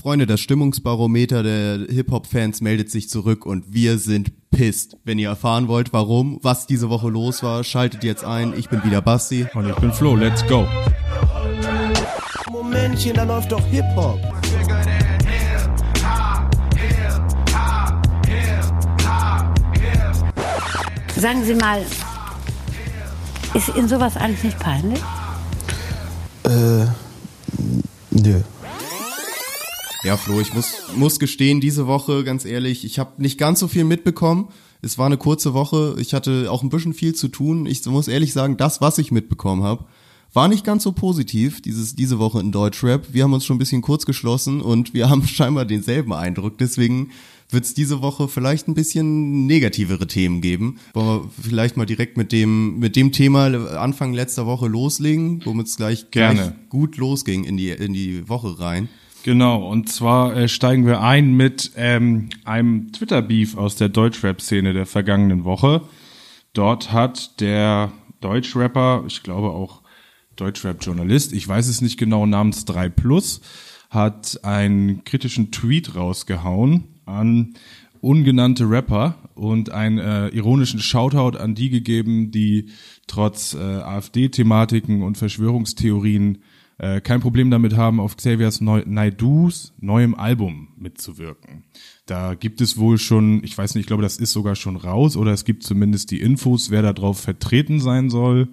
Freunde, das Stimmungsbarometer der Hip-Hop-Fans meldet sich zurück und wir sind pisst. Wenn ihr erfahren wollt, warum, was diese Woche los war, schaltet jetzt ein. Ich bin wieder Basti. Und ich bin Flo. Let's go. Momentchen, da läuft doch Hip-Hop. Sagen Sie mal, ist Ihnen sowas eigentlich nicht peinlich? Äh, nö. Ja, Flo, ich muss, muss gestehen, diese Woche, ganz ehrlich, ich habe nicht ganz so viel mitbekommen. Es war eine kurze Woche. Ich hatte auch ein bisschen viel zu tun. Ich muss ehrlich sagen, das, was ich mitbekommen habe, war nicht ganz so positiv, dieses, diese Woche in Deutschrap. Wir haben uns schon ein bisschen kurz geschlossen und wir haben scheinbar denselben Eindruck. Deswegen wird es diese Woche vielleicht ein bisschen negativere Themen geben. Wollen wir vielleicht mal direkt mit dem, mit dem Thema Anfang letzter Woche loslegen, womit es gleich, gleich gut losging in die, in die Woche rein. Genau, und zwar äh, steigen wir ein mit ähm, einem Twitter-Beef aus der Deutschrap-Szene der vergangenen Woche. Dort hat der Deutschrapper, ich glaube auch Deutschrap-Journalist, ich weiß es nicht genau, namens 3 Plus, hat einen kritischen Tweet rausgehauen an ungenannte Rapper und einen äh, ironischen Shoutout an die gegeben, die trotz äh, AfD-Thematiken und Verschwörungstheorien äh, kein Problem damit haben, auf Xaviers Neu Naidus neuem Album mitzuwirken. Da gibt es wohl schon, ich weiß nicht, ich glaube, das ist sogar schon raus oder es gibt zumindest die Infos, wer da drauf vertreten sein soll.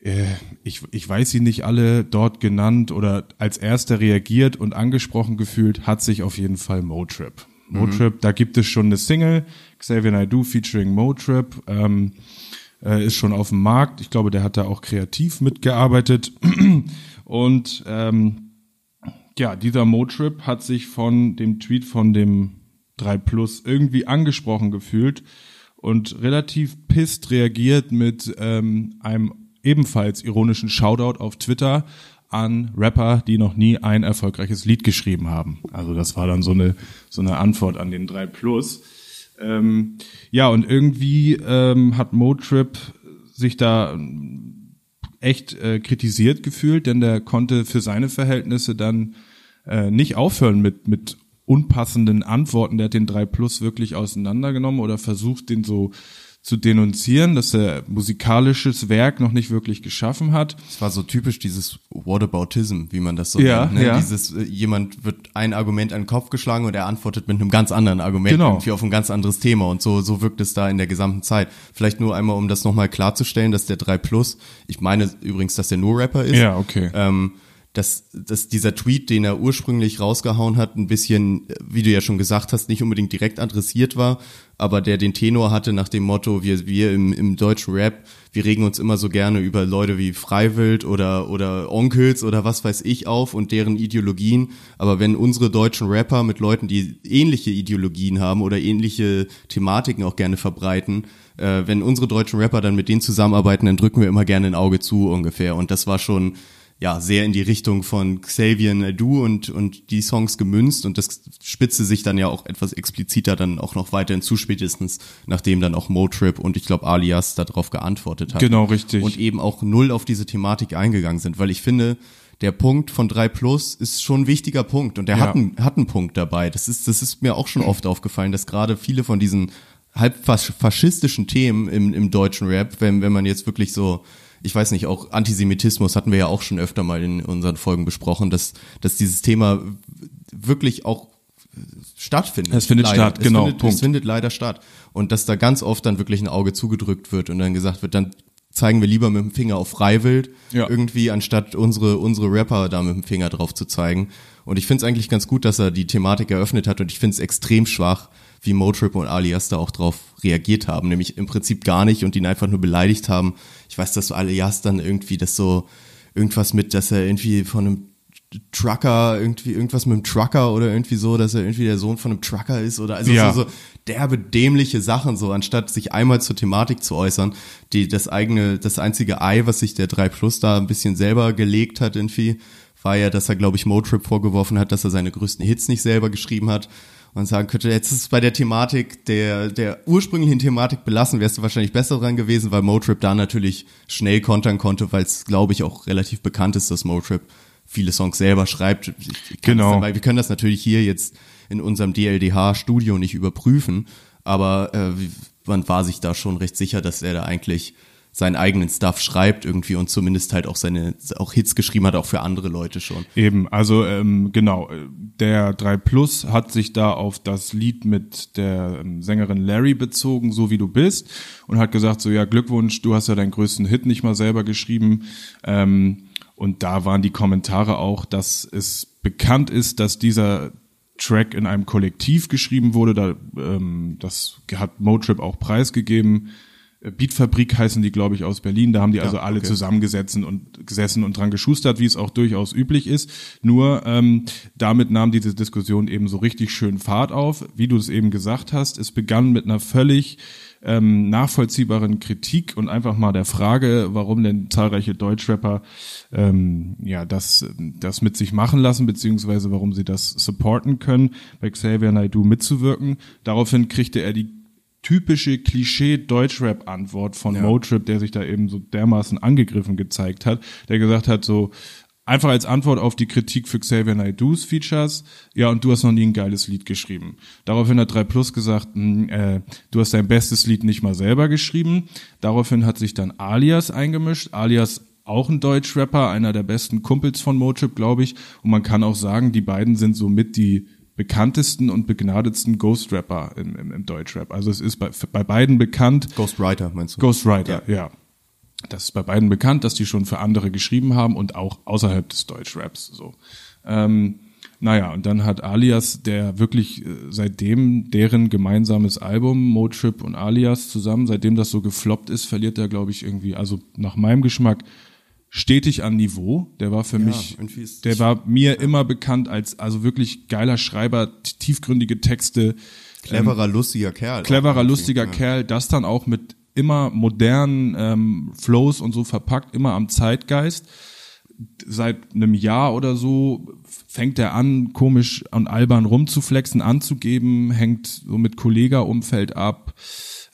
Äh, ich, ich weiß sie nicht alle dort genannt oder als erster reagiert und angesprochen gefühlt, hat sich auf jeden Fall Motrip. Motrip, da gibt es schon eine Single, Xavier Naidoo featuring Motrip, ähm, äh, ist schon auf dem Markt. Ich glaube, der hat da auch kreativ mitgearbeitet. Und ähm, ja, dieser Motrip hat sich von dem Tweet von dem 3 Plus irgendwie angesprochen gefühlt und relativ pisst reagiert mit ähm, einem ebenfalls ironischen Shoutout auf Twitter an Rapper, die noch nie ein erfolgreiches Lied geschrieben haben. Also das war dann so eine so eine Antwort an den 3 Plus. Ähm, ja, und irgendwie ähm, hat Motrip sich da echt äh, kritisiert gefühlt, denn der konnte für seine Verhältnisse dann äh, nicht aufhören mit mit unpassenden Antworten. Der hat den 3 Plus wirklich auseinandergenommen oder versucht, den so zu denunzieren, dass er musikalisches Werk noch nicht wirklich geschaffen hat. Es war so typisch dieses Whataboutism, wie man das so Ja, nennt. Ne? ja. Dieses, äh, jemand wird ein Argument an den Kopf geschlagen und er antwortet mit einem ganz anderen Argument Genau. irgendwie auf ein ganz anderes Thema. Und so, so wirkt es da in der gesamten Zeit. Vielleicht nur einmal, um das nochmal klarzustellen, dass der 3 Plus, ich meine übrigens, dass der nur Rapper ist. Ja, okay. Ähm, dass, dass dieser Tweet, den er ursprünglich rausgehauen hat, ein bisschen, wie du ja schon gesagt hast, nicht unbedingt direkt adressiert war, aber der den Tenor hatte nach dem Motto, wir, wir im, im deutschen Rap, wir regen uns immer so gerne über Leute wie Freiwild oder, oder Onkels oder was weiß ich auf und deren Ideologien. Aber wenn unsere deutschen Rapper mit Leuten, die ähnliche Ideologien haben oder ähnliche Thematiken auch gerne verbreiten, äh, wenn unsere deutschen Rapper dann mit denen zusammenarbeiten, dann drücken wir immer gerne ein Auge zu ungefähr. Und das war schon, ja, sehr in die Richtung von Xavier Naidoo und, und die Songs gemünzt und das spitzte sich dann ja auch etwas expliziter dann auch noch weiterhin zu spätestens, nachdem dann auch Motrip und ich glaube Alias darauf geantwortet hat. Genau, richtig. Und eben auch null auf diese Thematik eingegangen sind, weil ich finde, der Punkt von 3 Plus ist schon ein wichtiger Punkt und der Ja. hat, einen, hat einen Punkt dabei. Das ist, das ist mir auch schon oft aufgefallen, dass gerade viele von diesen halb fas- faschistischen Themen im, im deutschen Rap, wenn, wenn man jetzt wirklich so, ich weiß nicht, auch Antisemitismus hatten wir ja auch schon öfter mal in unseren Folgen besprochen, dass, dass dieses Thema wirklich auch stattfindet. Es findet leider. statt, genau, Es findet, Punkt. es findet leider statt. Und dass da ganz oft dann wirklich ein Auge zugedrückt wird und dann gesagt wird, dann zeigen wir lieber mit dem Finger auf Freiwild Ja. irgendwie, anstatt unsere, unsere Rapper da mit dem Finger drauf zu zeigen. Und ich finde es eigentlich ganz gut, dass er die Thematik eröffnet hat und ich finde es extrem schwach, wie Motrip und Alias da auch drauf reagiert haben, nämlich im Prinzip gar nicht und ihn einfach nur beleidigt haben. Ich weiß, dass so Alias dann irgendwie das so irgendwas mit, dass er irgendwie von einem Trucker, irgendwie irgendwas mit einem Trucker oder irgendwie so, dass er irgendwie der Sohn von einem Trucker ist oder also Ja. so, so derbe dämliche Sachen so, anstatt sich einmal zur Thematik zu äußern, die das eigene, das einzige Ei, was sich der 3 Plus da ein bisschen selber gelegt hat irgendwie, war ja, dass er, glaube ich, Motrip vorgeworfen hat, dass er seine größten Hits nicht selber geschrieben hat und sagen könnte, jetzt ist es bei der Thematik, der, der ursprünglichen Thematik belassen, wärst du wahrscheinlich besser dran gewesen, weil Motrip da natürlich schnell kontern konnte, weil es, glaube ich, auch relativ bekannt ist, dass Motrip viele Songs selber schreibt. Genau. Das, weil wir können das natürlich hier jetzt in unserem DLDH-Studio nicht überprüfen, aber äh, man war sich da schon recht sicher, dass er da eigentlich seinen eigenen Stuff schreibt irgendwie und zumindest halt auch seine auch Hits geschrieben hat, auch für andere Leute schon. Eben, also ähm, genau, äh, der 3 Plus hat sich da auf das Lied mit der ähm, Sängerin Larry bezogen, so wie du bist, und hat gesagt, so ja, Glückwunsch, du hast ja deinen größten Hit nicht mal selber geschrieben. Ähm, und da waren die Kommentare auch, dass es bekannt ist, dass dieser Track in einem Kollektiv geschrieben wurde. Da, ähm, das hat Motrip auch preisgegeben. Beatfabrik heißen die, glaube ich, aus Berlin. Da haben die also alle okay. zusammengesessen und gesessen und dran geschustert, wie es auch durchaus üblich ist. Nur ähm, damit nahm diese Diskussion eben so richtig schön Fahrt auf. Wie du es eben gesagt hast, es begann mit einer völlig ähm, nachvollziehbaren Kritik und einfach mal der Frage, warum denn zahlreiche Deutschrapper ähm, ja das das mit sich machen lassen beziehungsweise warum sie das supporten können, bei Xavier Naidoo mitzuwirken. Daraufhin kriegte er die typische Klischee-Deutschrap-Antwort von Motrip, der sich da eben so dermaßen angegriffen gezeigt hat, der gesagt hat so, einfach als Antwort auf die Kritik für Xavier Naidoo's Features, ja, und du hast noch nie ein geiles Lied geschrieben. Daraufhin hat 3 Plus gesagt, hm, äh, du hast dein bestes Lied nicht mal selber geschrieben. Daraufhin hat sich dann Alias eingemischt. Alias auch ein Deutschrapper, einer der besten Kumpels von Motrip, glaube ich. Und man kann auch sagen, die beiden sind somit die bekanntesten und begnadetsten Ghost-Rapper im, im, im Deutschrap. Also es ist bei, bei beiden bekannt, Ghostwriter meinst du? Ghostwriter, ja. Das ist bei beiden bekannt, dass die schon für andere geschrieben haben und auch außerhalb des Deutschraps so. Ähm, naja, und dann hat Alias, der wirklich äh, seitdem deren gemeinsames Album, Motrip und Alias zusammen, seitdem das so gefloppt ist, verliert er, glaube ich, irgendwie, also nach meinem Geschmack, stetig an Niveau. Der war für mich, irgendwie ist- der war mir immer bekannt als also wirklich geiler Schreiber, tiefgründige Texte, Cleverer, lustiger Kerl. cleverer, lustiger ja. Kerl, das dann auch mit immer modernen ähm, Flows und so verpackt, immer am Zeitgeist. Seit einem Jahr oder so fängt er an, komisch und albern rumzuflexen, anzugeben, hängt so mit Kollega-Umfeld ab.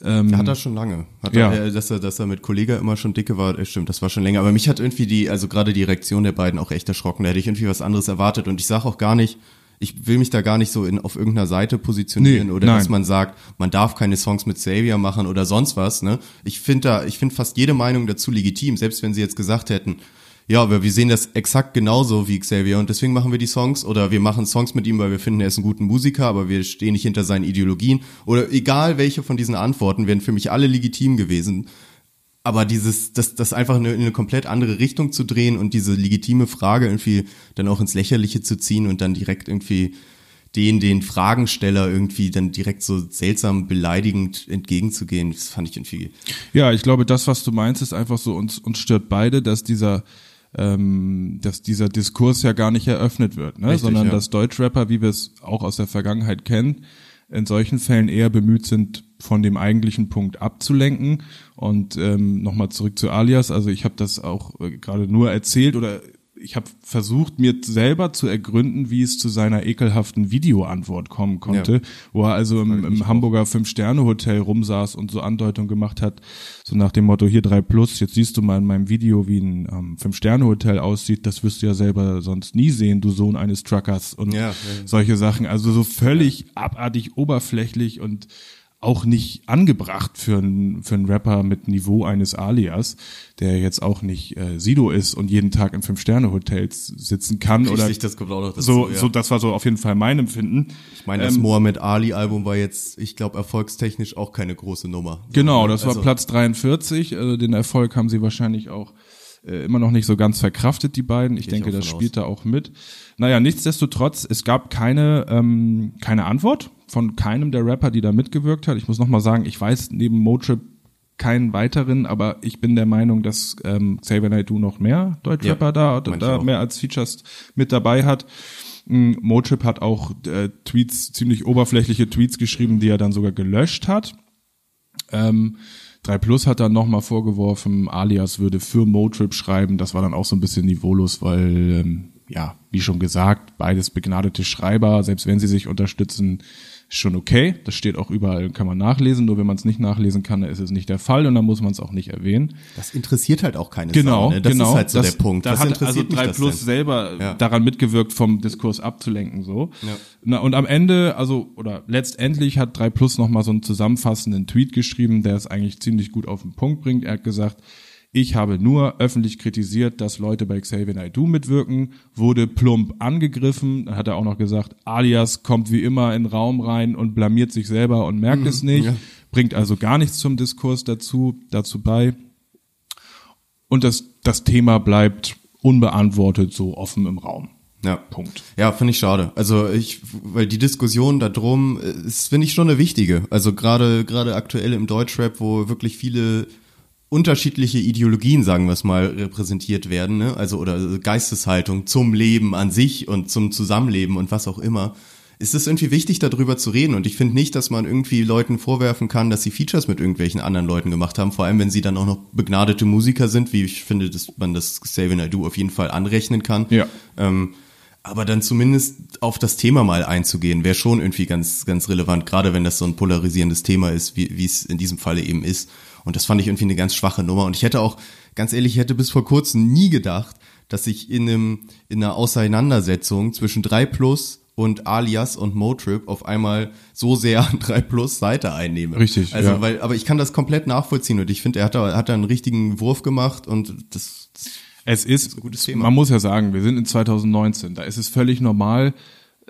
Ähm, Hat er schon lange. Hat Ja. er, dass er, dass er mit Kollega immer schon dicke war, äh, stimmt, das war schon länger. Aber mich hat irgendwie die, also gerade die Reaktion der beiden auch echt erschrocken. Da hätte ich irgendwie was anderes erwartet. Und ich sage auch gar nicht, ich will mich da gar nicht so in, auf irgendeiner Seite positionieren Nee, oder nein. dass man sagt, man darf keine Songs mit Xavier machen oder sonst was. Ne? Ich finde da, ich finde fast jede Meinung dazu legitim, selbst wenn sie jetzt gesagt hätten, ja, aber wir sehen das exakt genauso wie Xavier und deswegen machen wir die Songs oder wir machen Songs mit ihm, weil wir finden, er ist ein guter Musiker, aber wir stehen nicht hinter seinen Ideologien oder egal welche von diesen Antworten wären für mich alle legitim gewesen. Aber dieses, das, das einfach in eine, in eine komplett andere Richtung zu drehen und diese legitime Frage irgendwie dann auch ins Lächerliche zu ziehen und dann direkt irgendwie den, den Fragensteller irgendwie dann direkt so seltsam beleidigend entgegenzugehen, das fand ich irgendwie Ja, ich glaube, das, was du meinst, ist einfach so, uns, uns stört beide, dass dieser, ähm, dass dieser Diskurs ja gar nicht eröffnet wird, ne? Richtig, sondern ja. dass Deutschrapper, wie wir es auch aus der Vergangenheit kennen, in solchen Fällen eher bemüht sind, von dem eigentlichen Punkt abzulenken. Und ähm, nochmal zurück zu Alias, also ich habe das auch äh, gerade nur erzählt oder ich habe versucht, mir selber zu ergründen, wie es zu seiner ekelhaften Videoantwort kommen konnte, Ja. wo er also im, im Hamburger Fünf-Sterne-Hotel rumsaß und so Andeutung gemacht hat, so nach dem Motto, hier drei Plus, jetzt siehst du mal in meinem Video, wie ein ähm, Fünf-Sterne-Hotel aussieht, das wirst du ja selber sonst nie sehen, du Sohn eines Truckers und Ja, ja. solche Sachen. Also so völlig abartig oberflächlich und auch nicht angebracht für einen für einen Rapper mit Niveau eines Alias, der jetzt auch nicht äh, Sido ist und jeden Tag in Fünf-Sterne-Hotels sitzen kann oder Richtig, das kommt auch noch dazu. so, ja. so, das war so auf jeden Fall mein Empfinden. ich meine, das ähm, Mohammed Ali Album war jetzt, ich glaube, erfolgstechnisch auch keine große Nummer. Genau, das war Also- Platz 43. Also den Erfolg haben sie wahrscheinlich auch äh, immer noch nicht so ganz verkraftet, die beiden. Ich ich denke, das spielt da auch mit. Naja, nichtsdestotrotz, es gab keine, ähm, keine Antwort von keinem der Rapper, die da mitgewirkt hat. Ich muss nochmal sagen, ich weiß neben Motrip keinen weiteren, aber ich bin der Meinung, dass ähm, Xavier Naidoo noch mehr Deutschrapper Ja, da, da mehr als Features mit dabei hat. Mm, Motrip hat auch äh, Tweets, ziemlich oberflächliche Tweets geschrieben, die er dann sogar gelöscht hat. Ähm, 3 Plus hat dann nochmal vorgeworfen, Alias würde für Motrip schreiben. Das war dann auch so ein bisschen niveaulos, weil, ähm, ja, wie schon gesagt, beides begnadete Schreiber, selbst wenn sie sich unterstützen, Ist schon okay, das steht auch überall, kann man nachlesen, nur wenn man es nicht nachlesen kann, dann ist es nicht der Fall und dann muss man es auch nicht erwähnen. Das interessiert halt auch keine Genau, Sau, ne? Das genau. ist halt so das, der Punkt. Da Was hat interessiert also mich 3 das Plus selber Ja. daran mitgewirkt, vom Diskurs abzulenken, so. Ja. Na, und am Ende, also, oder letztendlich hat 3 Plus nochmal so einen zusammenfassenden Tweet geschrieben, der es eigentlich ziemlich gut auf den Punkt bringt. Er hat gesagt, ich habe nur öffentlich kritisiert, dass Leute bei Xavier Naidoo mitwirken, wurde plump angegriffen. Dann hat er auch noch gesagt, Alias kommt wie immer in den Raum rein und blamiert sich selber und merkt es nicht, ja. bringt also gar nichts zum Diskurs dazu, dazu bei. Und das, das Thema bleibt unbeantwortet so offen im Raum. Ja. Punkt. Ja, finde ich schade. Also ich, weil die Diskussion darum äh, ist, finde ich schon eine wichtige. Also gerade gerade aktuell im Deutschrap, wo wirklich viele unterschiedliche Ideologien, sagen wir es mal, repräsentiert werden, ne? Also oder Geisteshaltung zum Leben an sich und zum Zusammenleben und was auch immer. Ist es irgendwie wichtig, darüber zu reden? Und ich finde nicht, dass man irgendwie Leuten vorwerfen kann, dass sie Features mit irgendwelchen anderen Leuten gemacht haben, vor allem wenn sie dann auch noch begnadete Musiker sind, wie ich finde, dass man das Xavier Naidoo auf jeden Fall anrechnen kann. Ja. Ähm, aber dann zumindest auf das Thema mal einzugehen, wäre schon irgendwie ganz, ganz relevant, gerade wenn das so ein polarisierendes Thema ist, wie wie es in diesem Falle eben ist. Und das fand ich irgendwie eine ganz schwache Nummer. Und ich hätte auch, ganz ehrlich, ich hätte bis vor kurzem nie gedacht, dass ich in einem, in einer Auseinandersetzung zwischen 3 Plus und Alias und Motrip auf einmal so sehr an 3 Plus Seite einnehme. Richtig, Also, ja. weil, aber ich kann das komplett nachvollziehen und ich finde, er hat da, hat da einen richtigen Wurf gemacht und das, das Es ist, ein gutes Thema. man muss ja sagen, wir sind in 2019, da ist es völlig normal,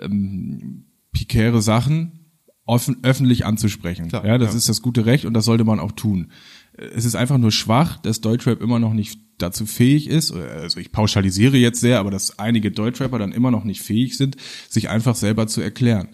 ähm, pikäre Sachen offen, öffentlich anzusprechen. Klar, ja, das ja. ist das gute Recht und das sollte man auch tun. Es ist einfach nur schwach, dass Deutschrap immer noch nicht dazu fähig ist, also ich pauschalisiere jetzt sehr, aber dass einige Deutschrapper dann immer noch nicht fähig sind, sich einfach selber zu erklären.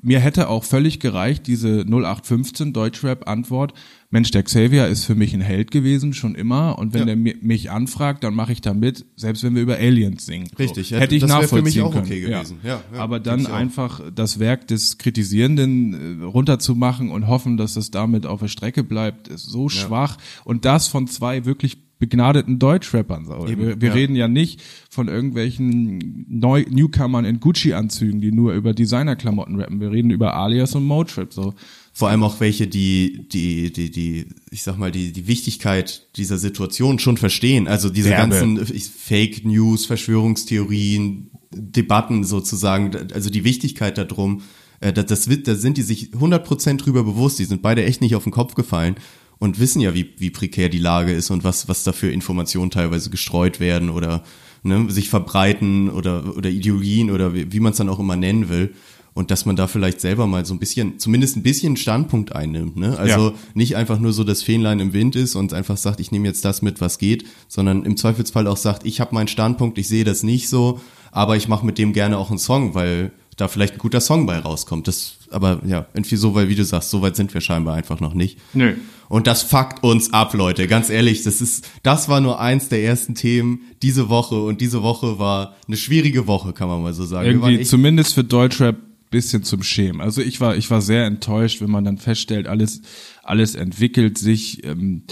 Mir hätte auch völlig gereicht, diese 0815 Deutschrap-Antwort, Mensch, der Xavier ist für mich ein Held gewesen, schon immer, und wenn Ja. mi- mich anfragt, dann mache ich da mit, selbst wenn wir über Aliens singen. Richtig, so. hätte ich das wär für nachvollziehen mich auch können. okay gewesen. Ja, ja, aber dann einfach das Werk des Kritisierenden äh, runterzumachen und hoffen, dass es damit auf der Strecke bleibt, ist so schwach. Und das von zwei wirklich begnadeten Deutschrappern. So. Eben, wir wir ja. reden ja nicht von irgendwelchen Neu Newcomern in Gucci-Anzügen, die nur über Designerklamotten rappen. Wir reden über Alias und Motrip. So. Vor allem auch welche, die, die, die, die, ich sag mal, die, die Wichtigkeit dieser Situation schon verstehen. Also diese Derbe. ganzen Fake News, Verschwörungstheorien, Debatten sozusagen, also die Wichtigkeit darum, äh, das, das, da sind die sich 100% drüber bewusst. Die sind beide echt nicht auf den Kopf gefallen und wissen ja, wie, wie prekär die Lage ist und was, was da für Informationen teilweise gestreut werden oder ne, sich verbreiten oder, oder Ideologien oder wie, wie man es dann auch immer nennen will. Und dass man da vielleicht selber mal so ein bisschen, zumindest ein bisschen Standpunkt einnimmt. Ne? Also Ja. nicht einfach nur so das Fähnlein im Wind ist und einfach sagt, ich nehme jetzt das mit, was geht, sondern im Zweifelsfall auch sagt, ich habe meinen Standpunkt, ich sehe das nicht so, aber ich mache mit dem gerne auch einen Song, weil da vielleicht ein guter Song bei rauskommt. Das, aber ja, irgendwie so, weil wie du sagst, so weit sind wir scheinbar einfach noch nicht. Nö. Und das fuckt uns ab, Leute. Ganz ehrlich, das ist, das war nur eins der ersten Themen diese Woche und diese Woche war eine schwierige Woche, kann man mal so sagen. Irgendwie echt- zumindest für Deutschrap bisschen zum Schämen. Also ich war ich war sehr enttäuscht, wenn man dann feststellt, alles alles entwickelt sich, ähm,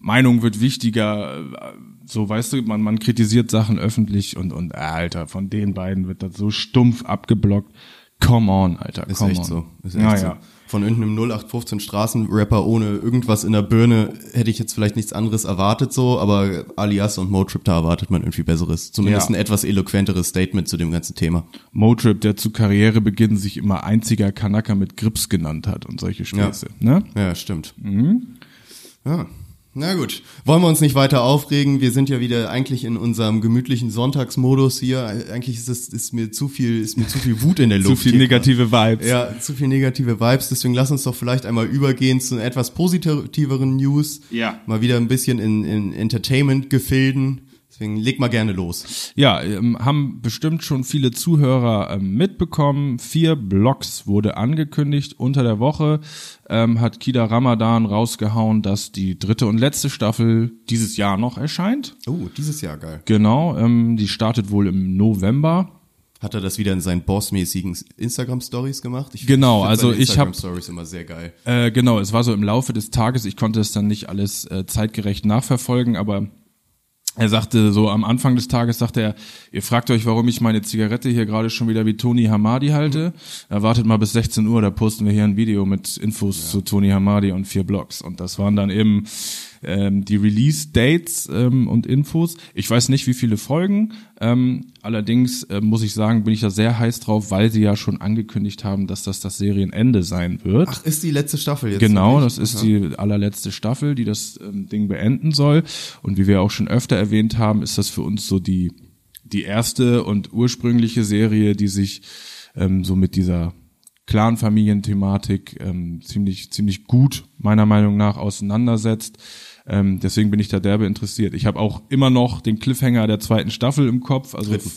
Meinung wird wichtiger, äh, so weißt du, man man kritisiert Sachen öffentlich und und äh, Alter, von den beiden wird das so stumpf abgeblockt. Come on, Alter, Ist come echt on. so. Ist echt ja, so. ja. Von irgendeinem 0815 Straßenrapper ohne irgendwas in der Birne hätte ich jetzt vielleicht nichts anderes erwartet so, aber Alias und Motrip, da erwartet man irgendwie Besseres. Zumindest Ja. ein etwas eloquenteres Statement zu dem ganzen Thema. Motrip, der zu Karrierebeginn sich immer einziger Kanaka mit Grips genannt hat und solche Späße. Ne? Ja, stimmt. Ja. Na gut, wollen wir uns nicht weiter aufregen. Wir sind ja wieder eigentlich in unserem gemütlichen Sonntagsmodus hier. Eigentlich ist es ist mir zu viel ist mir zu viel Wut in der Zu Luft. viel hier negative Vibes. Ja, zu viel negative Vibes. Deswegen lass uns doch vielleicht einmal übergehen zu etwas positiveren News. Ja. Mal wieder ein bisschen in, in Entertainment-Gefilden. Deswegen leg mal gerne los. Ja, ähm, haben bestimmt schon viele Zuhörer ähm, mitbekommen. Vier Blogs wurde angekündigt. Unter der Woche ähm, hat Kida Ramadan rausgehauen, dass die dritte und letzte Staffel dieses Jahr noch erscheint. Oh, dieses Jahr geil. Genau, ähm, die startet wohl im November. Hat er das wieder in seinen bossmäßigen Instagram-Stories gemacht? Ich Genau, find also ich hab- Instagram-Stories immer sehr geil. Äh, genau, es war so im Laufe des Tages. Ich konnte es dann nicht alles äh, zeitgerecht nachverfolgen, aber er sagte so am Anfang des Tages, sagte er, ihr fragt euch, warum ich meine Zigarette hier gerade schon wieder wie Tony Hamadi halte. Er wartet mal bis 16 Uhr, da posten wir hier ein Video mit Infos zu Tony Hamadi und vier Blogs. Und das waren dann eben ähm, die Release-Dates ähm, und Infos. Ich weiß nicht, wie viele Folgen. Ähm, allerdings äh, muss ich sagen, bin ich da sehr heiß drauf, weil sie ja schon angekündigt haben, dass das das Serienende sein wird. Ach, ist die letzte Staffel jetzt? Genau, das ist die allerletzte Staffel, die das ähm, Ding beenden soll. Und wie wir auch schon öfter erwähnt haben, ist das für uns so die, die erste und ursprüngliche Serie, die sich ähm, so mit dieser Clan-Familien-Thematik ähm, ziemlich, ziemlich gut, meiner Meinung nach, auseinandersetzt. Ähm, deswegen bin ich da derbe interessiert. Ich habe auch immer noch den Cliffhanger der zweiten Staffel im Kopf, also Dritten.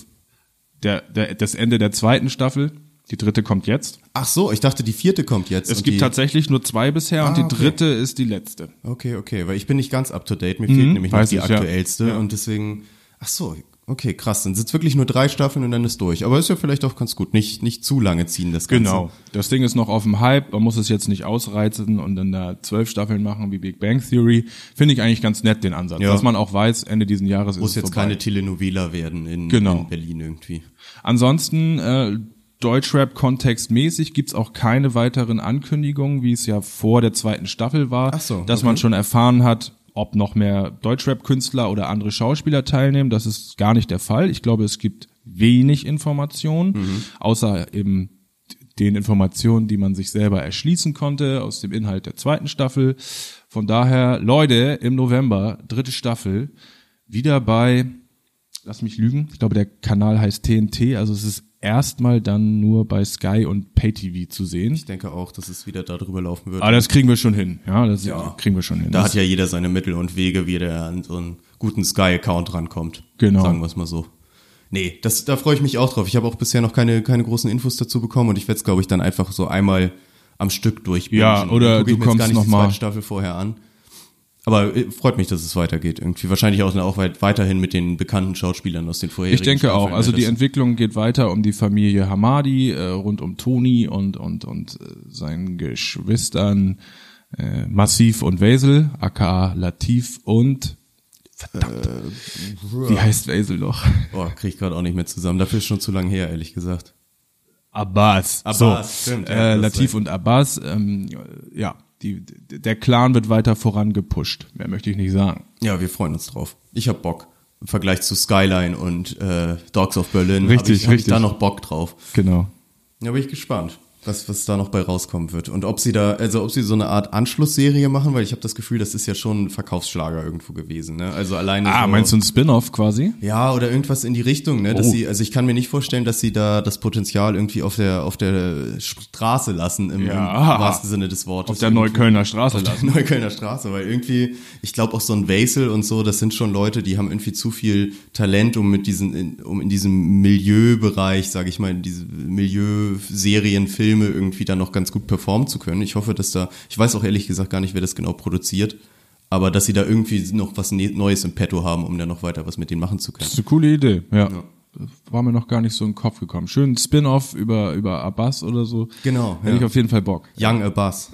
der, der, das Ende der zweiten Staffel. Die dritte kommt jetzt. Ach so, ich dachte, die vierte kommt jetzt. Es und gibt die, tatsächlich nur zwei bisher und Ah, die okay. dritte ist die letzte. Okay, okay, weil ich bin nicht ganz up to date. Mir fehlt nämlich noch die ich, aktuellste Ja. und deswegen. Ach so, okay, krass. Dann sitzt wirklich nur drei Staffeln und dann ist durch. Aber ist ja vielleicht auch ganz gut. Nicht nicht zu lange ziehen das Ganze. Genau. Das Ding ist noch auf dem Hype. Man muss es jetzt nicht ausreizen und dann da zwölf Staffeln machen wie Big Bang Theory. Finde ich eigentlich ganz nett den Ansatz. Ja. Dass man auch weiß, Ende diesen Jahres Muss ist es jetzt vorbei. keine Telenovela werden in, Genau. in Berlin irgendwie. Ansonsten äh, Deutschrap-kontextmäßig gibt's auch keine weiteren Ankündigungen, wie es ja vor der zweiten Staffel war, so, dass okay. man schon erfahren hat, ob noch mehr Deutschrap-Künstler oder andere Schauspieler teilnehmen. Das ist gar nicht der Fall. Ich glaube, es gibt wenig Informationen, Mhm. außer eben den Informationen, die man sich selber erschließen konnte aus dem Inhalt der zweiten Staffel. Von daher, Leute, im November, dritte Staffel, wieder bei, lass mich lügen, ich glaube, der Kanal heißt TNT, also es ist erstmal dann nur bei Sky und PayTV zu sehen. Ich denke auch, dass es wieder darüber laufen wird. Aber das kriegen wir schon hin, ja, das kriegen wir schon hin. da Das- hat ja jeder seine Mittel und Wege, wie der an so einen guten Sky-Account rankommt. Genau. Sagen wir es mal so. Nee, das, da freue ich mich auch drauf. Ich habe auch bisher noch keine, keine großen Infos dazu bekommen und ich werde es, glaube ich, dann einfach so einmal am Stück durchbingen. Ja, oder du kommst gar nicht noch die mal- zweite Staffel vorher an. Aber äh, freut mich, dass es weitergeht irgendwie. Wahrscheinlich auch, auch weit, weiterhin mit den bekannten Schauspielern aus den vorherigen Ich denke auch. Staffeln, Also ne? die Das- Entwicklung geht weiter um die Familie Hamadi, äh, rund um Toni und und und äh, seinen Geschwistern äh, Massiv und Wesel, aka Latif und verdammt. Äh, Wie heißt Wesel noch? Oh, krieg ich gerade auch nicht mehr zusammen. Dafür ist schon zu lange her, ehrlich gesagt. Abbas. Abbas, so, stimmt, ja, äh, Latif und Abbas. Ähm, ja, die, der Clan wird weiter vorangepusht. Mehr möchte ich nicht sagen. Ja, wir freuen uns drauf. Ich hab Bock. Im Vergleich zu Skyline und äh, Dogs of Berlin Richtig, hab ich, hab ich richtig. da noch Bock drauf. Genau. Ja, bin ich gespannt, was, was da noch bei rauskommen wird. Und ob sie da, also ob sie so eine Art Anschlussserie machen, weil ich habe das Gefühl, das ist ja schon ein Verkaufsschlager irgendwo gewesen. Ne? Also alleine Ah, so, meinst du ein Spin-off quasi? Ja, oder irgendwas in die Richtung, ne? Dass Oh. sie, also ich kann mir nicht vorstellen, dass sie da das Potenzial irgendwie auf der auf der Straße lassen, im, Ja. im wahrsten Sinne des Wortes. Auf der Irgendwie. Neuköllner Straße lassen. Neuköllner Straße, weil irgendwie, ich glaube auch so ein Wesel und so, das sind schon Leute, die haben irgendwie zu viel Talent, um mit diesen, in, um in diesem Milieubereich, sage ich mal, in diese Milieuserien, Filme irgendwie dann noch ganz gut performen zu können. Ich hoffe, dass da, ich weiß auch ehrlich gesagt gar nicht, wer das genau produziert, aber dass sie da irgendwie noch was Ne- Neues im Petto haben, um da noch weiter was mit denen machen zu können. Das ist eine coole Idee, ja. War mir noch gar nicht so in den Kopf gekommen. Schön Spin-off über, über Abbas oder so. Genau, Hätte ja. ich auf jeden Fall Bock. Young Abbas.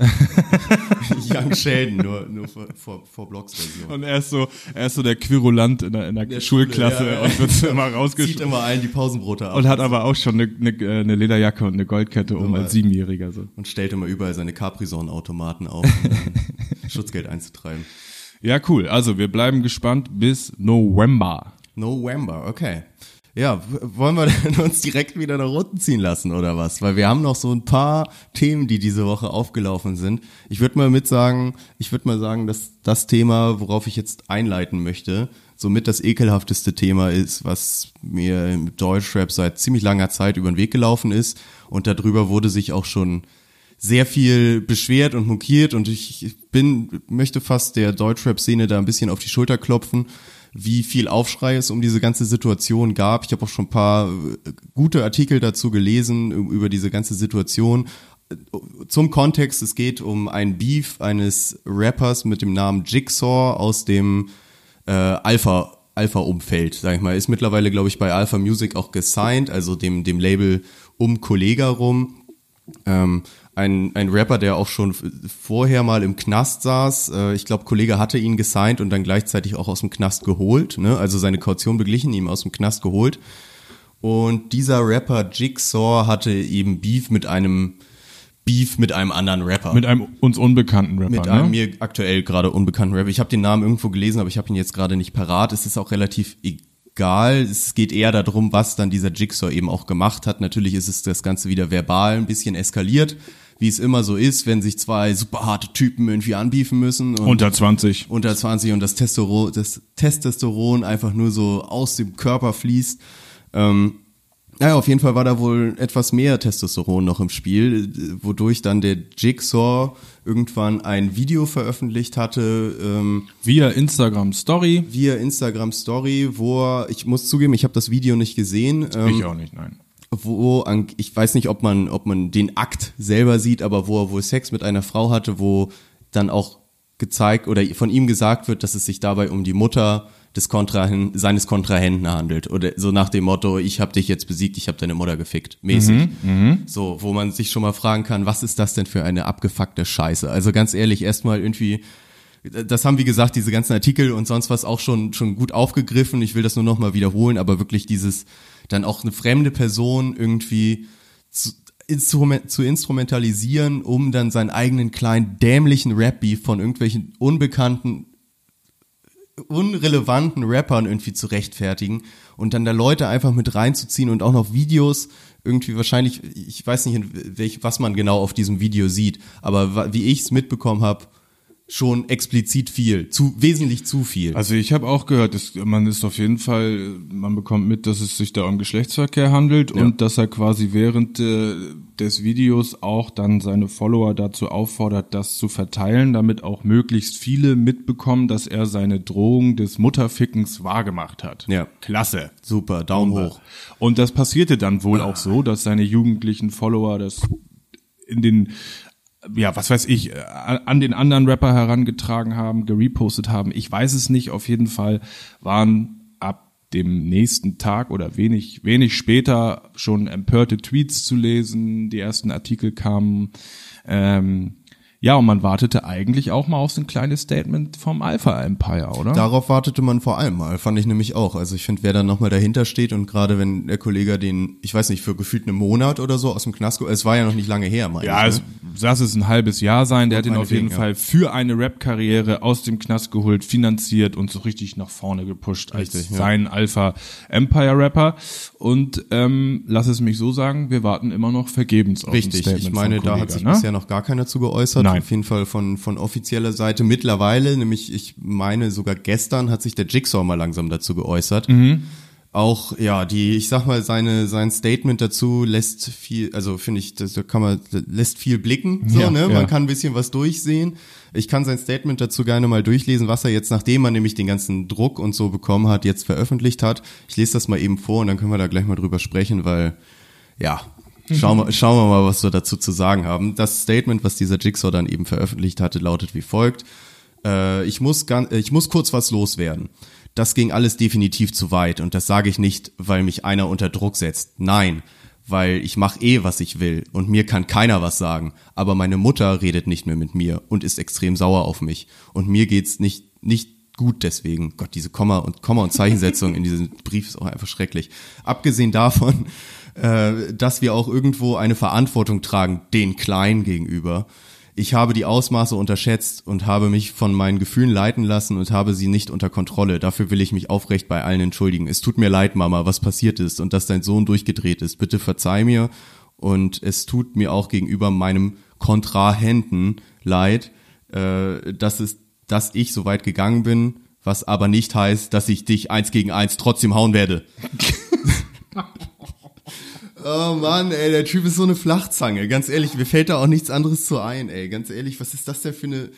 Young Sheldon, nur, nur vor, vor, vor Blocks-Version. Und er ist so, er ist so der Querulant in der, in der, Der Schulklasse Schule, ja, ja. und wird immer Zieht rausgeschickt. immer allen die Pausenbrote ab. Und hat aber auch schon eine, eine, eine Lederjacke und eine Goldkette um als Siebenjähriger. So. und stellt immer überall seine Capri-Sonne-Automaten auf, um Schutzgeld einzutreiben. Ja, cool. Also wir bleiben gespannt bis November. November, okay. Ja, wollen wir uns direkt wieder nach unten ziehen lassen oder was? Weil wir haben noch so ein paar Themen, die diese Woche aufgelaufen sind. Ich würde mal mit sagen, ich würde mal sagen, dass das Thema, worauf ich jetzt einleiten möchte, somit das ekelhafteste Thema ist, was mir im Deutschrap seit ziemlich langer Zeit über den Weg gelaufen ist. Und darüber wurde sich auch schon sehr viel beschwert und mokiert und ich bin, möchte fast der Deutschrap-Szene da ein bisschen auf die Schulter klopfen, wie viel Aufschrei es um diese ganze Situation gab. Ich habe auch schon ein paar äh, gute Artikel dazu gelesen über diese ganze Situation. Zum Kontext, es geht um ein Beef eines Rappers mit dem Namen Jigsaw aus dem äh, Alpha Alpha Umfeld, sag ich mal, ist mittlerweile glaube ich bei Alpha Music auch gesigned, also dem dem Label um Kollega rum. Ähm, ein, ein Rapper, der auch schon vorher mal im Knast saß. Äh, ich glaube, Kollege hatte ihn gesigned und dann gleichzeitig auch aus dem Knast geholt. Ne? Also seine Kaution beglichen, ihm aus dem Knast geholt. Und dieser Rapper Jigsaw hatte eben Beef mit einem Beef mit einem anderen Rapper. Mit einem uns unbekannten Rapper. Mit ne? einem mir aktuell gerade unbekannten Rapper. Ich habe den Namen irgendwo gelesen, aber ich habe ihn jetzt gerade nicht parat. Es ist auch relativ egal. Es geht eher darum, was dann dieser Jigsaw eben auch gemacht hat. Natürlich ist es das Ganze wieder verbal ein bisschen eskaliert, wie es immer so ist, wenn sich zwei super harte Typen irgendwie anbiefen müssen. Und Unter 20. unter 20 und das Testosteron, das Testosteron einfach nur so aus dem Körper fließt. Ähm, naja, auf jeden Fall war da wohl etwas mehr Testosteron noch im Spiel, wodurch dann der Jigsaw irgendwann ein Video veröffentlicht hatte, ähm, Via Instagram Story. via Instagram Story, wo er, ich muss zugeben, ich habe das Video nicht gesehen, ähm, Ich auch nicht, nein. Wo ich weiß nicht, ob man, ob man den Akt selber sieht, aber wo er wohl Sex mit einer Frau hatte, wo dann auch gezeigt oder von ihm gesagt wird, dass es sich dabei um die Mutter des Kontrahen, seines Kontrahenten handelt oder so nach dem Motto, ich habe dich jetzt besiegt, ich habe deine Mutter gefickt, mäßig. So, wo man sich schon mal fragen kann, was ist das denn für eine abgefuckte Scheiße? Also ganz ehrlich, erstmal irgendwie das haben wie gesagt diese ganzen Artikel und sonst was auch schon schon gut aufgegriffen. Ich will das nur noch mal wiederholen, aber wirklich dieses dann auch eine fremde Person irgendwie zu, Instrument, zu instrumentalisieren, um dann seinen eigenen kleinen dämlichen Rap-Beef von irgendwelchen unbekannten unrelevanten Rappern irgendwie zu rechtfertigen und dann da Leute einfach mit reinzuziehen und auch noch Videos irgendwie wahrscheinlich, ich weiß nicht, welch, was man genau auf diesem Video sieht, aber wie ich es mitbekommen habe, schon explizit viel, zu wesentlich zu viel. Also ich habe auch gehört, dass man ist auf jeden Fall, man bekommt mit, dass es sich da um Geschlechtsverkehr handelt und dass er quasi während äh, des Videos auch dann seine Follower dazu auffordert, das zu verteilen, damit auch möglichst viele mitbekommen, dass er seine Drohung des Mutterfickens wahrgemacht hat. Ja. Klasse. Super, Daumen hoch. Und das passierte dann wohl auch so, dass seine jugendlichen Follower das in den ja, was weiß ich, äh, an den anderen Rapper herangetragen haben, gerepostet haben. Ich weiß es nicht. Auf jeden Fall waren ab dem nächsten Tag oder wenig, wenig später schon empörte Tweets zu lesen. Die ersten Artikel kamen. Ähm, ja, und man wartete eigentlich auch mal auf so ein kleines Statement vom Alpha Empire, oder? Darauf wartete man vor allem mal, fand ich nämlich auch. Also ich finde, wer dann nochmal dahinter steht und gerade wenn der Kollege den, ich weiß nicht, für gefühlt einen Monat oder so aus dem Knast, es war ja noch nicht lange her, meine Ja, ich. es ne? es ein halbes Jahr sein. Der hat ihn auf jeden ja. Fall für eine Rap-Karriere aus dem Knast geholt, finanziert und so richtig nach vorne gepusht als Richtig, ja. sein Alpha Empire Rapper. Und ähm, lass es mich so sagen, wir warten immer noch vergebens auf ein Richtig, Statement ich meine, da hat sich ne? bisher noch gar keiner zu geäußert. Nein. Auf jeden Fall von, von offizieller Seite. Mittlerweile, nämlich ich meine sogar gestern, hat sich der Jigsaw mal langsam dazu geäußert. Mhm. Auch, ja, die, ich sag mal, seine, sein Statement dazu lässt viel, also finde ich, das, da kann man, lässt viel blicken, so, Ja, ne? ja. Man kann ein bisschen was durchsehen. Ich kann sein Statement dazu gerne mal durchlesen, was er jetzt, nachdem er nämlich den ganzen Druck und so bekommen hat, jetzt veröffentlicht hat. Ich lese das mal eben vor und dann können wir da gleich mal drüber sprechen, weil, ja, schauen wir, schauen wir mal, was wir dazu zu sagen haben. Das Statement, was dieser Jigsaw dann eben veröffentlicht hatte, lautet wie folgt. Äh, ich, muss gan- äh, ich muss kurz was loswerden. Das ging alles definitiv zu weit und das sage ich nicht, weil mich einer unter Druck setzt. Nein, weil ich mache eh, was ich will und mir kann keiner was sagen. Aber meine Mutter redet nicht mehr mit mir und ist extrem sauer auf mich und mir geht's nicht nicht gut deswegen. Gott, diese Komma und Komma und Zeichensetzung in diesem Brief ist auch einfach schrecklich. Abgesehen davon, äh, dass wir auch irgendwo eine Verantwortung tragen den Kleinen gegenüber. Ich habe die Ausmaße unterschätzt und habe mich von meinen Gefühlen leiten lassen und habe sie nicht unter Kontrolle. Dafür will ich mich aufrecht bei allen entschuldigen. Es tut mir leid, Mama, was passiert ist und dass dein Sohn durchgedreht ist. Bitte verzeih mir und es tut mir auch gegenüber meinem Kontrahenten leid, äh, dass es, dass ich so weit gegangen bin, was aber nicht heißt, dass ich dich eins gegen eins trotzdem hauen werde. Oh Mann, ey, der Typ ist so eine Flachzange. Ganz ehrlich, mir fällt da auch nichts anderes zu ein, ey. Ganz ehrlich, was ist das denn für eine.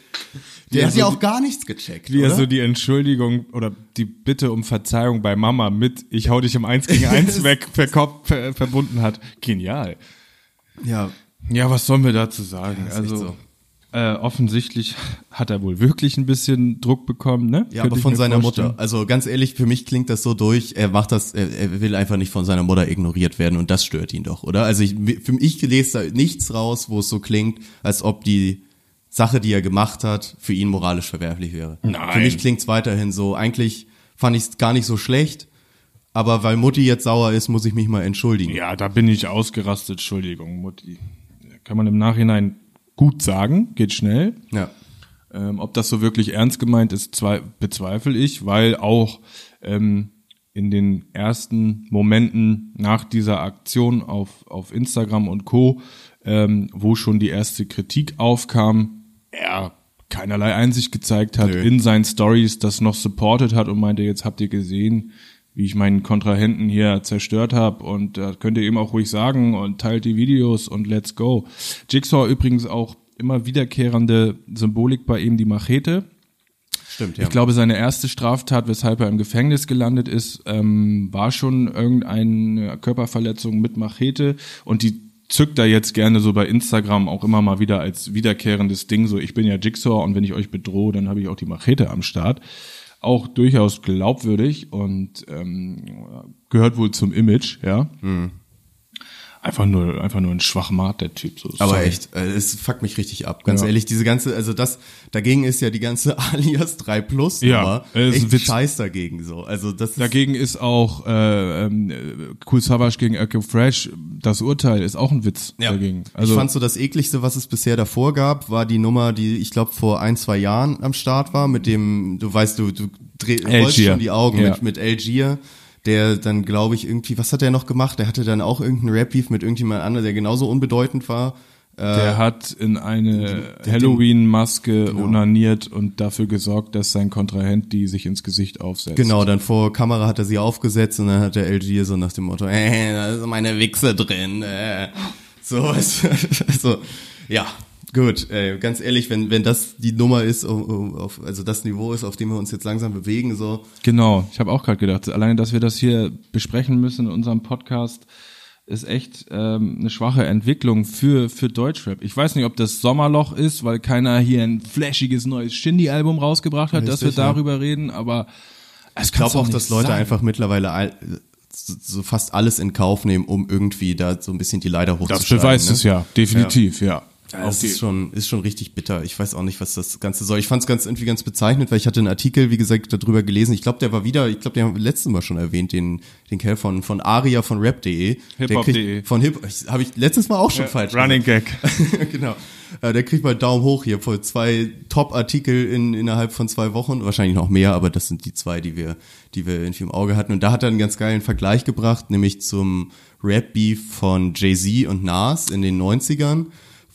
Der Ja, hat so ja die- auch gar nichts gecheckt. Wie er so die Entschuldigung oder die Bitte um Verzeihung bei Mama mit Ich hau dich im Eins gegen Eins weg verkop, ver, verbunden hat. Genial. ja, Ja, was sollen wir dazu sagen? ist also so. Äh, offensichtlich hat er wohl wirklich ein bisschen Druck bekommen, ne? Ja, Könnte aber von seiner vorstellen. Mutter. Also ganz ehrlich, für mich klingt das so durch, er macht das, er, er will einfach nicht von seiner Mutter ignoriert werden und das stört ihn doch, oder? Also ich, für mich lese da nichts raus, wo es so klingt, als ob die Sache, die er gemacht hat, für ihn moralisch verwerflich wäre. Nein. Für mich klingt's weiterhin so. Eigentlich fand ich es gar nicht so schlecht, aber weil Mutti jetzt sauer ist, muss ich mich mal entschuldigen. Ja, da bin ich ausgerastet, Entschuldigung, Mutti. Kann man im Nachhinein gut sagen, geht schnell. Ja. Ähm, ob das so wirklich ernst gemeint ist, zwei, bezweifle ich, weil auch ähm, in den ersten Momenten nach dieser Aktion auf, auf Instagram und Co., ähm, wo schon die erste Kritik aufkam, er keinerlei Einsicht gezeigt hat Nö. in seinen Stories, das noch supported hat und meinte, jetzt habt ihr gesehen, wie ich meinen Kontrahenten hier zerstört habe und äh, könnt ihr ihm auch ruhig sagen und teilt die Videos und let's go. Jigsaw übrigens auch immer wiederkehrende Symbolik bei ihm die Machete. Stimmt, ja. Ich glaube, seine erste Straftat, weshalb er im Gefängnis gelandet ist, ähm, war schon irgendeine Körperverletzung mit Machete und die zückt er jetzt gerne so bei Instagram auch immer mal wieder als wiederkehrendes Ding, so ich bin ja Jigsaw und wenn ich euch bedrohe, dann habe ich auch die Machete am Start. Auch durchaus glaubwürdig und ähm, gehört wohl zum Image, ja. Einfach nur, einfach nur ein Schwachmat, der Typ. So, Aber sorry. echt, äh, es fuckt mich richtig ab. Ganz Ja. ehrlich, diese ganze, also das, dagegen ist ja die ganze Alias 3 Plus Ja, echt Witz. scheiß dagegen so. Also das ist, Dagegen ist auch äh, ähm, äh, Cool Savage gegen Echo Fresh, das Urteil ist auch ein Witz ja. dagegen. Also ich fand so das ekligste, was es bisher davor gab, war die Nummer, die ich glaube vor ein, zwei Jahren am Start war, mit dem, du weißt, du, du dreh, rollst schon die Augen Ja. mit, mit Algier, der dann, glaube ich, irgendwie, was hat er noch gemacht? Der hatte dann auch irgendeinen Rap-Beef mit irgendjemand anderem, der genauso unbedeutend war. der hat in eine Halloween-Maske onaniert und dafür gesorgt, dass sein Kontrahent die sich ins Gesicht aufsetzt. Genau, dann vor Kamera hat er sie aufgesetzt und dann hat der LG so nach dem Motto, äh, da ist meine Wichse drin. Äh. So, also, ja, gut, äh, ganz ehrlich, wenn, wenn das die Nummer ist, auf, also das Niveau ist, auf dem wir uns jetzt langsam bewegen, so, Genau, ich habe auch gerade gedacht, alleine, dass wir das hier besprechen müssen in unserem Podcast, ist echt ähm, eine schwache Entwicklung für für Deutschrap. Ich weiß nicht, ob das Sommerloch ist, weil keiner hier ein flashiges neues Shindy-Album rausgebracht hat, dass wir Richtig, ja. darüber reden, aber es ich glaube auch, dass Leute einfach mittlerweile so, fast alles in Kauf nehmen, um irgendwie da so ein bisschen die Leiter Das hochzuschlagen. beweist ne? es ja, definitiv, ja. Ja, Auch es die- ist schon, ist schon richtig bitter. Ich weiß auch nicht, was das Ganze soll. Ich fand es ganz irgendwie ganz bezeichnend, weil ich hatte einen Artikel, wie gesagt, darüber gelesen. Ich glaube, der war wieder, ich glaube, den haben wir letztes Mal schon erwähnt, den, den Kerl von, von Aria von rap.de. Hiphop.de. Von Hip, habe ich letztes Mal auch schon falsch Running Gag. gesagt. genau. Äh, Der kriegt mal Daumen hoch hier vor zwei Top-Artikel in, innerhalb von zwei Wochen. Wahrscheinlich noch mehr, aber das sind die zwei, die wir, die wir irgendwie im Auge hatten. Und da hat er einen ganz geilen Vergleich gebracht, nämlich zum Rap-Beef von Jay-Z und Nas in den 90ern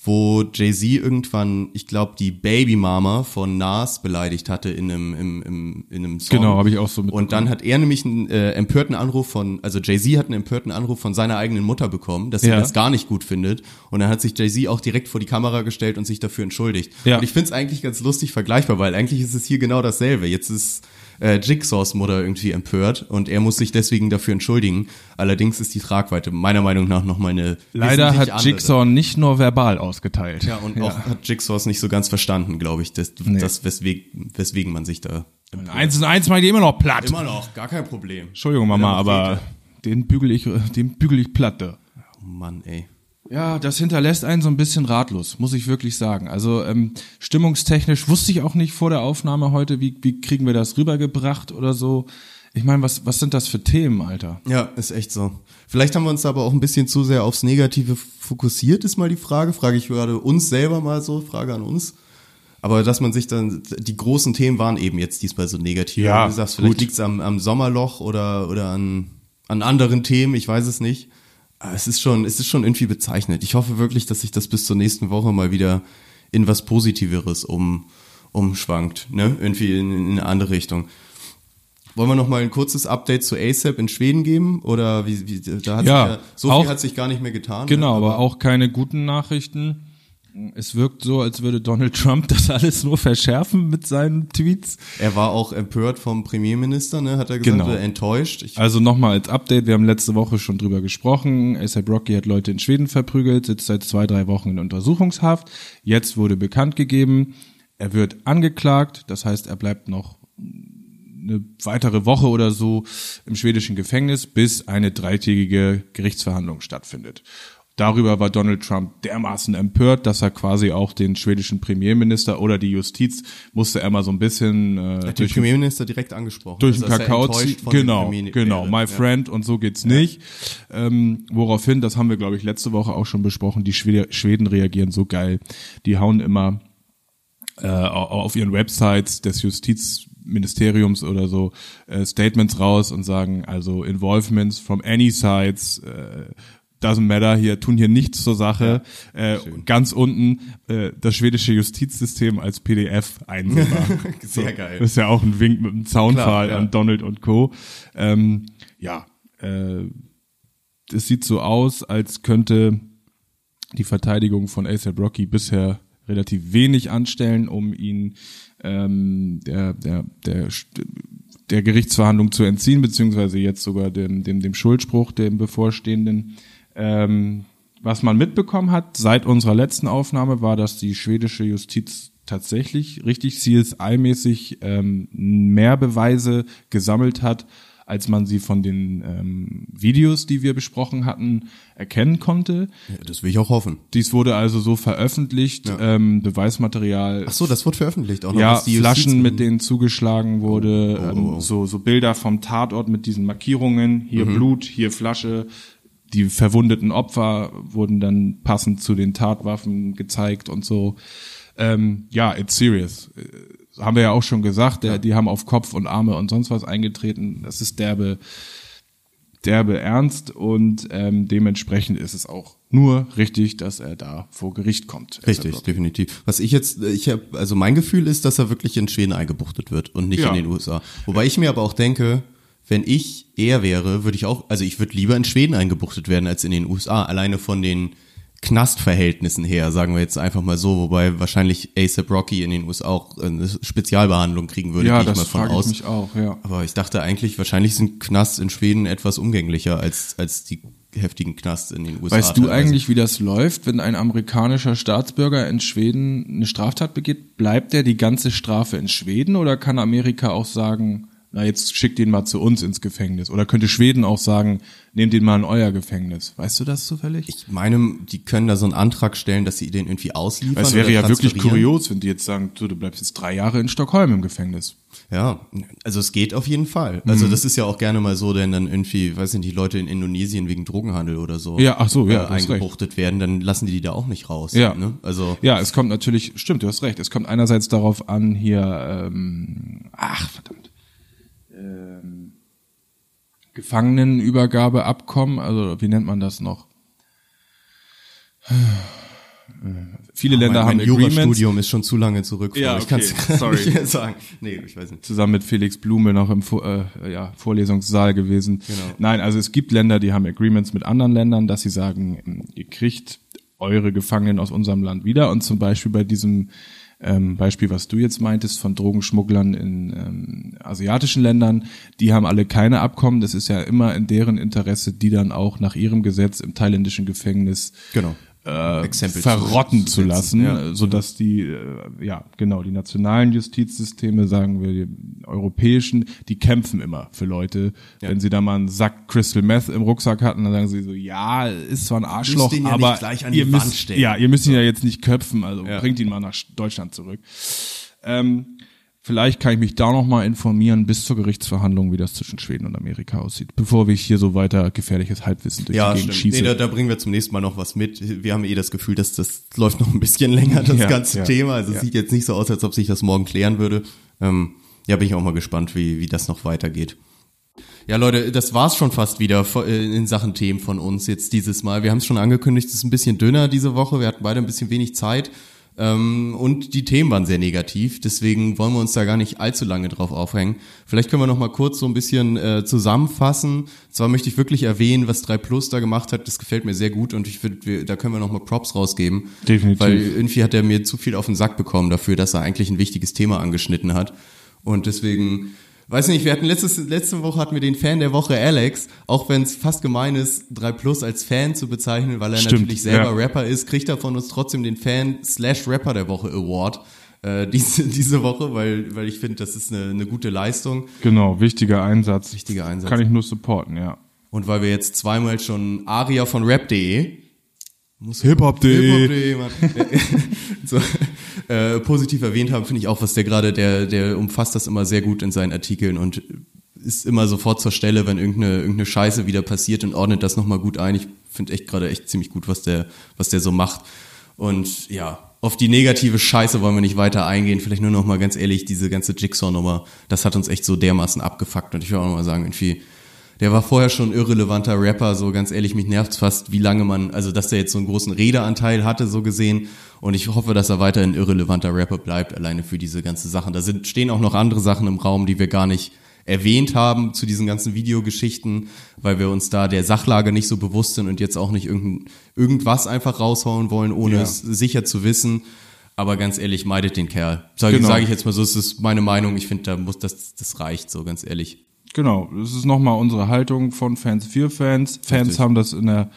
wo Jay-Z irgendwann, ich glaube, die Babymama von Nas beleidigt hatte in einem, im, im, in einem Song. Genau, habe ich auch so mitbekommen. Und dann hat er nämlich einen äh, empörten Anruf von, also Jay-Z hat einen empörten Anruf von seiner eigenen Mutter bekommen, dass sie Ja. das gar nicht gut findet. Und dann hat sich Jay-Z auch direkt vor die Kamera gestellt und sich dafür entschuldigt. Ja. Und ich finde es eigentlich ganz lustig vergleichbar, weil eigentlich ist es hier genau dasselbe. Jetzt ist äh, Jigsaws Mutter irgendwie empört und er muss sich deswegen dafür entschuldigen. Allerdings ist die Tragweite meiner Meinung nach noch mal eine Leider hat andere. Jigsaw nicht nur verbal ausgeteilt. Ja, und auch hat Jigsaws nicht so ganz verstanden, glaube ich, das, Nee. das weswegen, weswegen man sich da Eins und eins macht immer noch platt. immer noch, gar kein Problem. Entschuldigung, Mama, aber den bügel ich, den bügel ich platte. Oh Mann, ey. Ja, das hinterlässt einen so ein bisschen ratlos, muss ich wirklich sagen. Also ähm, stimmungstechnisch wusste ich auch nicht vor der Aufnahme heute, wie, wie kriegen wir das rübergebracht oder so. Ich meine, was, was sind das für Themen, Alter? Ja, ist echt so. Vielleicht haben wir uns aber auch ein bisschen zu sehr aufs Negative fokussiert, ist mal die Frage. Frage ich gerade uns selber mal so, Frage an uns. Aber dass man sich dann, die großen Themen waren eben jetzt diesmal so negativ. Ja, Wie du sagst, vielleicht gut. liegt's am, am Sommerloch oder, oder an, an anderen Themen, ich weiß es nicht. Aber es ist schon, es ist schon irgendwie bezeichnet. Ich hoffe wirklich, dass sich das bis zur nächsten Woche mal wieder in was Positiveres um, umschwankt, ne? Irgendwie in, in eine andere Richtung. Wollen wir noch mal ein kurzes Update zu ASAP in Schweden geben? Oder wie, wie da hat Ja, sich ja, so auch- viel hat sich gar nicht mehr getan. Genau, ne? aber auch keine guten Nachrichten. Es wirkt so, als würde Donald Trump das alles nur verschärfen mit seinen Tweets. Er war auch empört vom Premierminister, ne, hat er gesagt, Genau. oder enttäuscht. Ich, Also nochmal als Update, wir haben letzte Woche schon drüber gesprochen. ASAP Rocky hat Leute in Schweden verprügelt, sitzt seit zwei, drei Wochen in Untersuchungshaft. Jetzt wurde bekannt gegeben, er wird angeklagt, das heißt, er bleibt noch eine weitere Woche oder so im schwedischen Gefängnis, bis eine dreitägige Gerichtsverhandlung stattfindet. Darüber war Donald Trump dermaßen empört, dass er quasi auch den schwedischen Premierminister oder die Justiz musste er mal so ein bisschen äh, hat den Premierminister direkt angesprochen. durch den Also, Kakao ziehen. Genau, genau, my Ja. friend und so geht's nicht. Ähm, woraufhin, das haben wir glaube ich letzte Woche auch schon besprochen, die Schwede, Schweden reagieren so geil. Die hauen immer äh, auf ihren Websites des Justizministeriums oder so äh, Statements raus und sagen also Involvements from any sides äh, doesn't matter hier tun hier nichts zur Sache äh, ganz unten äh, das schwedische Justizsystem als PDF einsehbar Sehr geil. das ist ja auch ein Wink mit einem Zaunpfahl ja. an Donald und Co. Ähm, ja, äh, es sieht so aus, als könnte die Verteidigung von ASAP Rocky bisher relativ wenig anstellen, um ihn ähm, der, der, der, der Gerichtsverhandlung zu entziehen, beziehungsweise jetzt sogar dem, dem, dem Schuldspruch, dem bevorstehenden. Ähm, was man mitbekommen hat seit unserer letzten Aufnahme war, dass die schwedische Justiz tatsächlich richtig CSI-mäßig ähm, mehr Beweise gesammelt hat, als man sie von den ähm, Videos, die wir besprochen hatten, erkennen konnte. Ja, das will ich auch hoffen. Dies wurde also so veröffentlicht, ähm, Beweismaterial. Ach so, das wurde veröffentlicht auch noch. ja, Flaschen, mit denen zugeschlagen wurde, Oh, oh, ähm, oh. so so Bilder vom Tatort mit diesen Markierungen, hier Mhm. Blut, hier Flasche. Die verwundeten Opfer wurden dann passend zu den Tatwaffen gezeigt und so. Ähm, ja, it's serious. Äh, Haben wir ja auch schon gesagt, der, die haben auf Kopf und Arme und sonst was eingetreten. Das ist derbe, derbe ernst und ähm, dementsprechend ist es auch nur richtig, dass er da vor Gericht kommt. Richtig, definitiv. Was ich jetzt, ich habe, also mein Gefühl ist, dass er wirklich in Schweden eingebuchtet wird und nicht Ja. in den USA. Wobei ich mir aber auch denke, wenn ich er wäre, würde ich auch, also ich würde lieber in Schweden eingebuchtet werden als in den USA. Alleine von den Knastverhältnissen her, sagen wir jetzt einfach mal so, wobei wahrscheinlich ASAP Rocky in den USA auch eine Spezialbehandlung kriegen würde, Ja, gehe ich mal von ich aus. mich auch, ja. Aber ich dachte eigentlich, wahrscheinlich sind Knasts in Schweden etwas umgänglicher als, als die heftigen Knasts in den USA. Weißt du eigentlich, wie das läuft, wenn ein amerikanischer Staatsbürger in Schweden eine Straftat begeht? Bleibt der die ganze Strafe in Schweden oder kann Amerika auch sagen, na jetzt schickt ihn mal zu uns ins Gefängnis? Oder könnte Schweden auch sagen, nehmt ihn mal in euer Gefängnis? Weißt du das zufällig? Ich meine, die können da so einen Antrag stellen, dass sie den irgendwie ausliefern. Weil es wäre ja wirklich kurios, wenn die jetzt sagen, du, du bleibst jetzt drei Jahre in Stockholm im Gefängnis. Ja, also es geht auf jeden Fall. Also Mhm. das ist ja auch gerne mal so, denn dann irgendwie, weiß nicht, die Leute in Indonesien wegen Drogenhandel oder so Ja, ach so, ja, äh, eingebuchtet werden, dann lassen die die da auch nicht raus. Ja. Ne? Also Ja, es kommt natürlich, stimmt, du hast recht, es kommt einerseits darauf an, hier, ähm, ach, verdammt, Gefangenenübergabeabkommen, also wie nennt man das noch? Viele Länder mein, haben mein Agreements. Jurastudium ist schon zu lange zurück. Ja, ich okay, gar sorry. nicht sagen. Nee, ich weiß nicht. zusammen mit Felix Blume noch im äh, ja, Vorlesungssaal gewesen. Genau. Nein, also es gibt Länder, die haben Agreements mit anderen Ländern, dass sie sagen, ihr kriegt eure Gefangenen aus unserem Land wieder. Und zum Beispiel bei diesem ähm, Beispiel, was du jetzt meintest, von Drogenschmugglern in ähm, asiatischen Ländern, die haben alle keine Abkommen. Das ist ja immer in deren Interesse, die dann auch nach ihrem Gesetz im thailändischen Gefängnis Genau. Äh, verrotten zu zu, lassen, ja. äh, so dass die, äh, ja, genau, die nationalen Justizsysteme, sagen wir, die europäischen, die kämpfen immer für Leute. Wenn sie da mal einen Sack Crystal Meth im Rucksack hatten, dann sagen sie so, ja, ist zwar ein Arschloch, ja aber ihr müsst, ja, ihr müsst ihn ja jetzt nicht köpfen, also Ja. bringt ihn mal nach Deutschland zurück. Ähm, Vielleicht kann ich mich da noch mal informieren bis zur Gerichtsverhandlung, wie das zwischen Schweden und Amerika aussieht, bevor ich hier so weiter gefährliches Halbwissen durch Ja, die Gegend stimmt. schieße. Nee, da, da bringen wir zum nächsten Mal noch was mit. Wir haben eh das Gefühl, dass das läuft noch ein bisschen länger, das Ja, ganze ja. Thema. Also es Ja. sieht jetzt nicht so aus, als ob sich das morgen klären würde. Ähm, ja, bin ich auch mal gespannt, wie, wie das noch weitergeht. Ja, Leute, das war's schon fast wieder äh, in Sachen Themen von uns jetzt dieses Mal. Wir haben es schon angekündigt, es ist ein bisschen dünner diese Woche. Wir hatten beide ein bisschen wenig Zeit. Ähm, und die Themen waren sehr negativ, deswegen wollen wir uns da gar nicht allzu lange drauf aufhängen. Vielleicht können wir noch mal kurz so ein bisschen äh, zusammenfassen. Zwar möchte ich wirklich erwähnen, was 3 Plus da gemacht hat, das gefällt mir sehr gut und ich finde, da können wir noch mal Props rausgeben. Definitiv. Weil irgendwie hat er mir zu viel auf den Sack bekommen dafür, dass er eigentlich ein wichtiges Thema angeschnitten hat. Und deswegen Weiß nicht, wir hatten letztes, letzte Woche hatten wir den Fan der Woche Alex, auch wenn es fast gemein ist, 3 Plus als Fan zu bezeichnen, weil er Stimmt, natürlich selber ja. Rapper ist, kriegt er von uns trotzdem den Fan slash Rapper der Woche Award äh, diese, diese Woche, weil, weil ich finde, das ist eine, eine gute Leistung, Genau, wichtiger Einsatz. wichtiger Einsatz. Kann ich nur supporten, ja. Und weil wir jetzt zweimal schon Aria von Rap.de Hip-Hop.de. Hip-Hop.de, Mann. so, äh, positiv erwähnt haben, finde ich auch, was der gerade, der, der umfasst das immer sehr gut in seinen Artikeln und ist immer sofort zur Stelle, wenn irgendeine, irgendeine Scheiße wieder passiert und ordnet das nochmal gut ein. Ich finde echt gerade echt ziemlich gut, was der, was der so macht. Und ja, auf die negative Scheiße wollen wir nicht weiter eingehen. Vielleicht nur noch mal ganz ehrlich, diese ganze Jigsaw-Nummer, das hat uns echt so dermaßen abgefuckt. Und ich will auch noch mal sagen, irgendwie, der war vorher schon irrelevanter Rapper, so ganz ehrlich, mich nervt's fast, wie lange man, also dass der jetzt so einen großen Redeanteil hatte, so gesehen. Und ich hoffe, dass er weiterhin ein irrelevanter Rapper bleibt, alleine für diese ganze Sachen. Da sind, stehen auch noch andere Sachen im Raum, die wir gar nicht erwähnt haben zu diesen ganzen Videogeschichten, weil wir uns da der Sachlage nicht so bewusst sind und jetzt auch nicht irgend, irgendwas einfach raushauen wollen, ohne Ja. es sicher zu wissen. Aber ganz ehrlich, meidet den Kerl. Sage Genau. sag ich jetzt mal so, es ist meine Meinung. Ich finde, da muss das, das reicht so, ganz ehrlich. Genau, das ist nochmal unsere Haltung von Fans für Fans. Fans Richtig. haben das in der,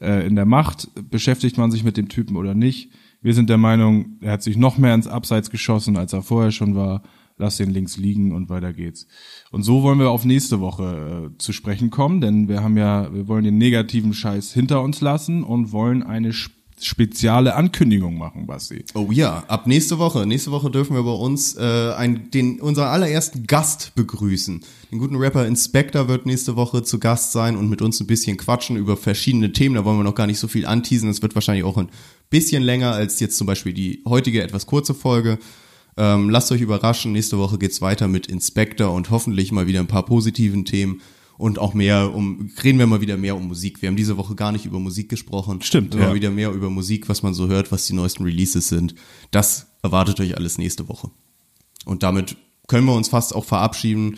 äh, in der Macht. Beschäftigt man sich mit dem Typen oder nicht? Wir sind der Meinung, er hat sich noch mehr ins Abseits geschossen, als er vorher schon war. Lass den links liegen und weiter geht's. Und so wollen wir auf nächste Woche äh, zu sprechen kommen, denn wir haben ja, wir wollen den negativen Scheiß hinter uns lassen und wollen eine spezielle Ankündigung machen, Basti. Oh ja, ab nächste Woche. Nächste Woche dürfen wir bei uns äh, ein, den, unseren allerersten Gast begrüßen. Den guten Rapper Inspector wird nächste Woche zu Gast sein und mit uns ein bisschen quatschen über verschiedene Themen. Da wollen wir noch gar nicht so viel anteasen. Das wird wahrscheinlich auch ein bisschen länger als jetzt zum Beispiel die heutige etwas kurze Folge. Ähm, lasst euch überraschen. Nächste Woche geht's weiter mit Inspector und hoffentlich mal wieder ein paar positiven Themen. Und auch mehr um, reden wir mal wieder mehr um Musik. Wir haben diese Woche gar nicht über Musik gesprochen. Stimmt, Sondern ja. wieder mehr über Musik, was man so hört, was die neuesten Releases sind. Das erwartet euch alles nächste Woche. Und damit können wir uns fast auch verabschieden.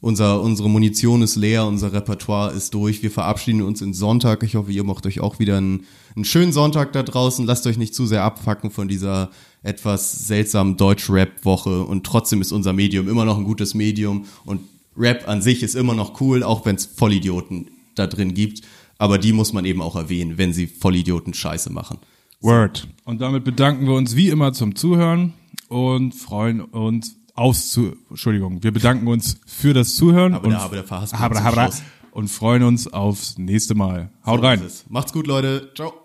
Unser, unsere Munition ist leer, unser Repertoire ist durch. Wir verabschieden uns in Sonntag. Ich hoffe, ihr macht euch auch wieder einen, einen schönen Sonntag da draußen. Lasst euch nicht zu sehr abfacken von dieser etwas seltsamen Deutsch-Rap-Woche. Und trotzdem ist unser Medium immer noch ein gutes Medium. Und Rap an sich ist immer noch cool, auch wenn es Vollidioten da drin gibt. Aber die muss man eben auch erwähnen, wenn sie Vollidioten Scheiße machen. Word. Und damit bedanken wir uns wie immer zum Zuhören und freuen uns aufs zu Entschuldigung, wir bedanken uns für das Zuhören Aber und, da- aber da Habra, habra. Und freuen uns aufs nächste Mal. Haut So rein. Macht's gut, Leute. Ciao.